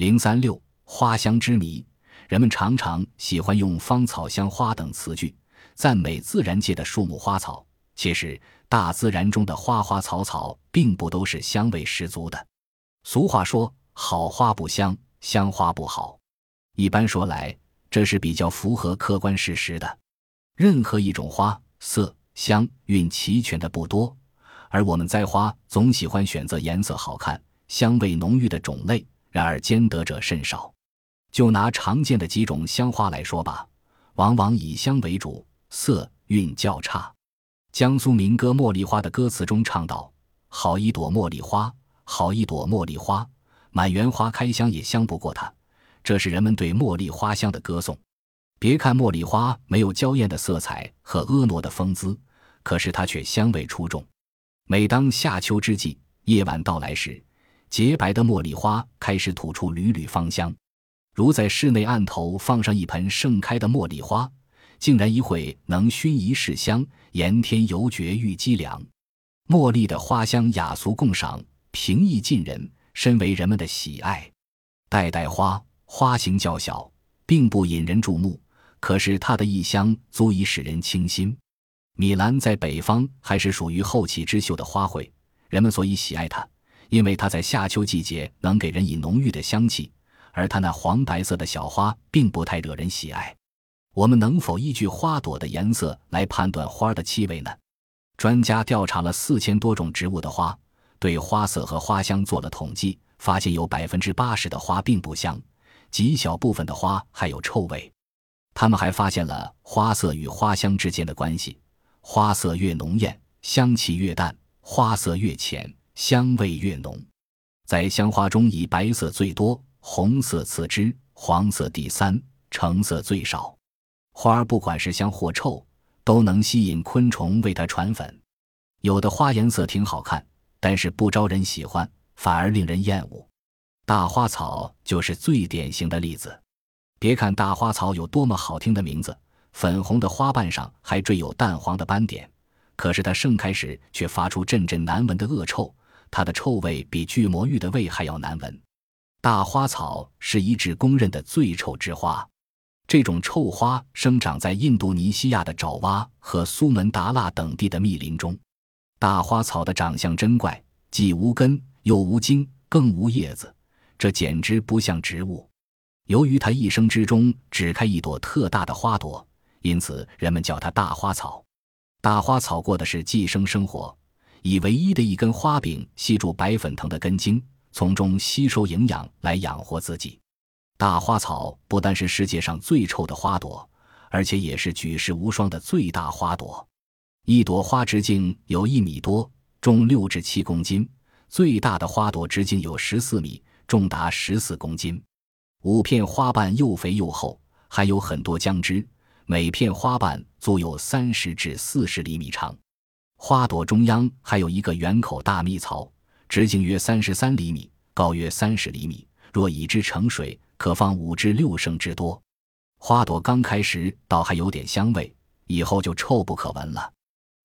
零三六花香之谜，人们常常喜欢用芳草、香花等词句赞美自然界的树木花草。其实，大自然中的花花草草并不都是香味十足的。俗话说：“好花不香，香花不好。”一般说来，这是比较符合客观事实的。任何一种花色香韵齐全的不多，而我们栽花总喜欢选择颜色好看、香味浓郁的种类。然而兼得者甚少。就拿常见的几种香花来说吧，往往以香为主，色韵较差。江苏民歌《茉莉花》的歌词中唱道：“好一朵茉莉花，好一朵茉莉花，满园花开香也香不过它。”这是人们对茉莉花香的歌颂。别看茉莉花没有娇艳的色彩和婀娜的风姿，可是它却香味出众。每当夏秋之际，夜晚到来时，洁白的茉莉花开始吐出缕缕芳香，如在室内案头放上一盆盛开的茉莉花，竟然一会能熏一世香，盐添油绝玉肌凉。茉莉的花香雅俗共赏，平易近人，深为人们的喜爱。代代花花型较小，并不引人注目，可是它的异香足以使人倾心。米兰在北方还是属于后起之秀的花卉，人们所以喜爱它。因为它在夏秋季节能给人以浓郁的香气，而它那黄白色的小花并不太惹人喜爱。我们能否依据花朵的颜色来判断花的气味呢？专家调查了四千多种植物的花，对花色和花香做了统计，发现有百分之八十的花并不香，极小部分的花还有臭味。他们还发现了花色与花香之间的关系：花色越浓艳，香气越淡；花色越浅。香味越浓，在香花中以白色最多，红色次之，黄色第三，橙色最少。花儿不管是香或臭，都能吸引昆虫为它传粉。有的花颜色挺好看，但是不招人喜欢，反而令人厌恶。大花草就是最典型的例子。别看大花草有多么好听的名字，粉红的花瓣上还缀有淡黄的斑点，可是它盛开时却发出阵阵难闻的恶臭。它的臭味比巨魔芋的味还要难闻。大花草是一致公认的最臭之花。这种臭花生长在印度尼西亚的爪哇和苏门答腊等地的密林中。大花草的长相真怪，既无根又无茎，更无叶子，这简直不像植物。由于它一生之中只开一朵特大的花朵，因此人们叫它大花草。大花草过的是寄生生活。以唯一的一根花柄吸住白粉藤的根茎，从中吸收营养来养活自己。大花草不单是世界上最臭的花朵，而且也是举世无双的最大花朵。一朵花直径有一米多，重六至七公斤；最大的花朵直径有十四米，重达十四公斤。五片花瓣又肥又厚，还有很多浆汁，每片花瓣足有三十至四十厘米长。花朵中央还有一个圆口大蜜槽，直径约三十三厘米，高约三十厘米。若以之盛水，可放五至六升之多。花朵刚开时倒还有点香味，以后就臭不可闻了。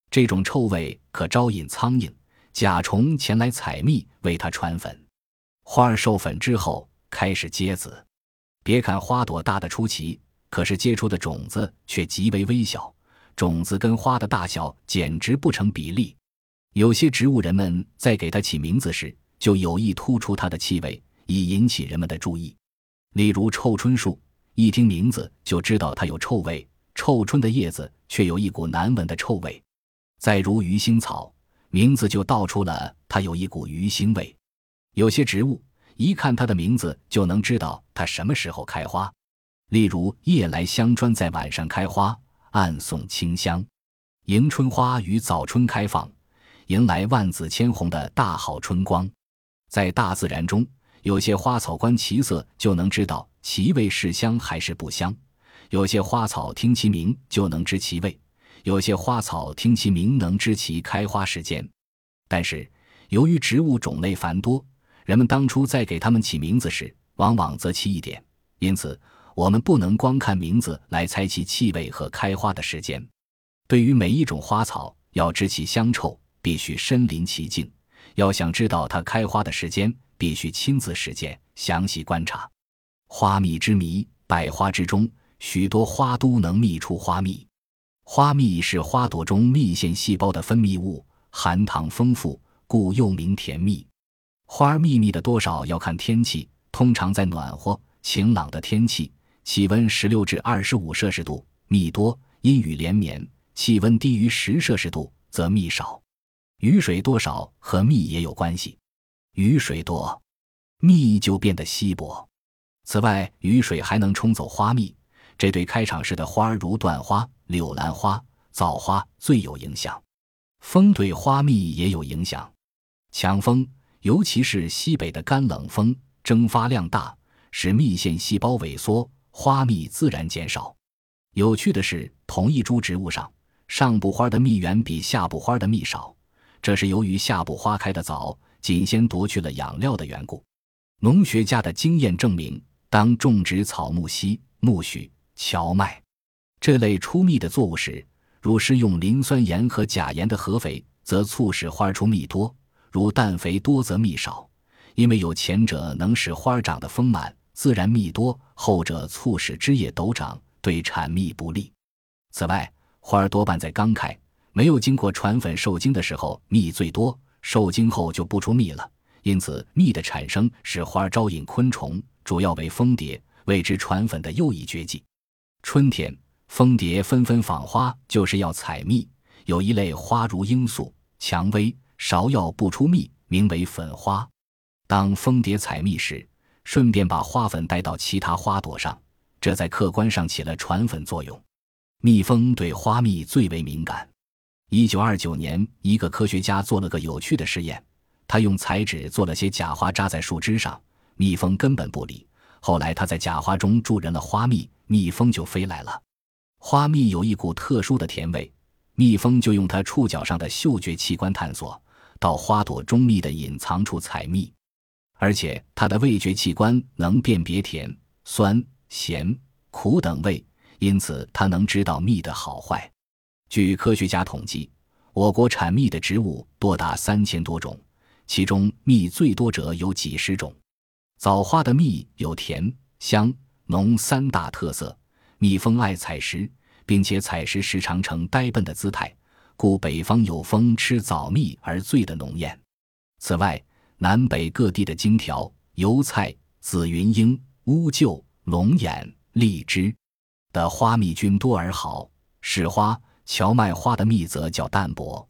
这种臭味可招引苍蝇、甲虫前来采蜜，为它传粉。花儿授粉之后开始结籽。别看花朵大得出奇，可是结出的种子却极为微小。种子跟花的大小简直不成比例，有些植物人们在给它起名字时，就有意突出它的气味，以引起人们的注意。例如臭椿树，一听名字就知道它有臭味，臭椿的叶子却有一股难闻的臭味。再如鱼腥草，名字就道出了它有一股鱼腥味。有些植物，一看它的名字就能知道它什么时候开花，例如夜来香专在晚上开花。暗送清香，迎春花于早春开放，迎来万紫千红的大好春光。在大自然中，有些花草观其色就能知道其味是香还是不香；有些花草听其名就能知其味；有些花草听其名能知其开花时间。但是，由于植物种类繁多，人们当初在给它们起名字时，往往择其一点，因此。我们不能光看名字来猜其气味和开花的时间。对于每一种花草，要知其香臭，必须身临其境；要想知道它开花的时间，必须亲自实践，详细观察。花蜜之谜：百花之中，许多花都能蜜出花蜜。花蜜是花朵中蜜腺细胞的分泌物，含糖丰富，故又名甜蜜。花儿蜜蜜的多少要看天气，通常在暖和、晴朗的天气，气温十六至二十五摄氏度，蜜多；阴雨连绵，气温低于十摄氏度，则蜜少。雨水多少和蜜也有关系，雨水多，蜜就变得稀薄。此外，雨水还能冲走花蜜，这对开场时的花儿如椴花、柳兰花、枣花最有影响。风对花蜜也有影响，强风，尤其是西北的干冷风，蒸发量大，使蜜腺细胞萎缩，花蜜自然减少。有趣的是，同一株植物上，上部花的蜜源比下部花的蜜少，这是由于下部花开的早，仅先夺去了养料的缘故。农学家的经验证明。当种植草木樨、苜蓿、荞麦这类出蜜的作物时，如施用磷酸盐和钾盐的合肥，则促使花出蜜多；如氮肥多，则蜜少。因为有前者能使花长得丰满，自然蜜多；后者促使枝叶陡长，对产蜜不利。此外，花儿多半在刚开、没有经过传粉受精的时候蜜最多，受精后就不出蜜了。因此，蜜的产生使花招引昆虫。主要为蜂蝶，为之传粉的又一绝技。春天，蜂蝶纷纷访花，就是要采蜜。有一类花如罂粟、蔷薇、芍药不出蜜，名为粉花。当蜂蝶采蜜时，顺便把花粉带到其他花朵上，这在客观上起了传粉作用。蜜蜂对花蜜最为敏感。一九二九年，一个科学家做了个有趣的实验，他用彩纸做了些假花扎在树枝上。蜜蜂根本不理。后来他在假花中注人了花蜜，蜜蜂就飞来了。花蜜有一股特殊的甜味，蜜蜂就用它触角上的嗅觉器官探索，到花朵中蜜的隐藏处采蜜。而且它的味觉器官能辨别甜、酸、咸、苦等味，因此它能知道蜜的好坏。据科学家统计，我国产蜜的植物多达三千多种，其中蜜最多者有几十种。枣花的蜜有甜、香、浓三大特色，蜜蜂爱采食，并且采食时常呈呆笨的姿态，故北方有蜂吃枣蜜而醉的浓艳。此外，南北各地的荆条、油菜、紫云英、乌桕、龙眼、荔枝的花蜜均多而好，使花、荞麦花的蜜则较淡薄。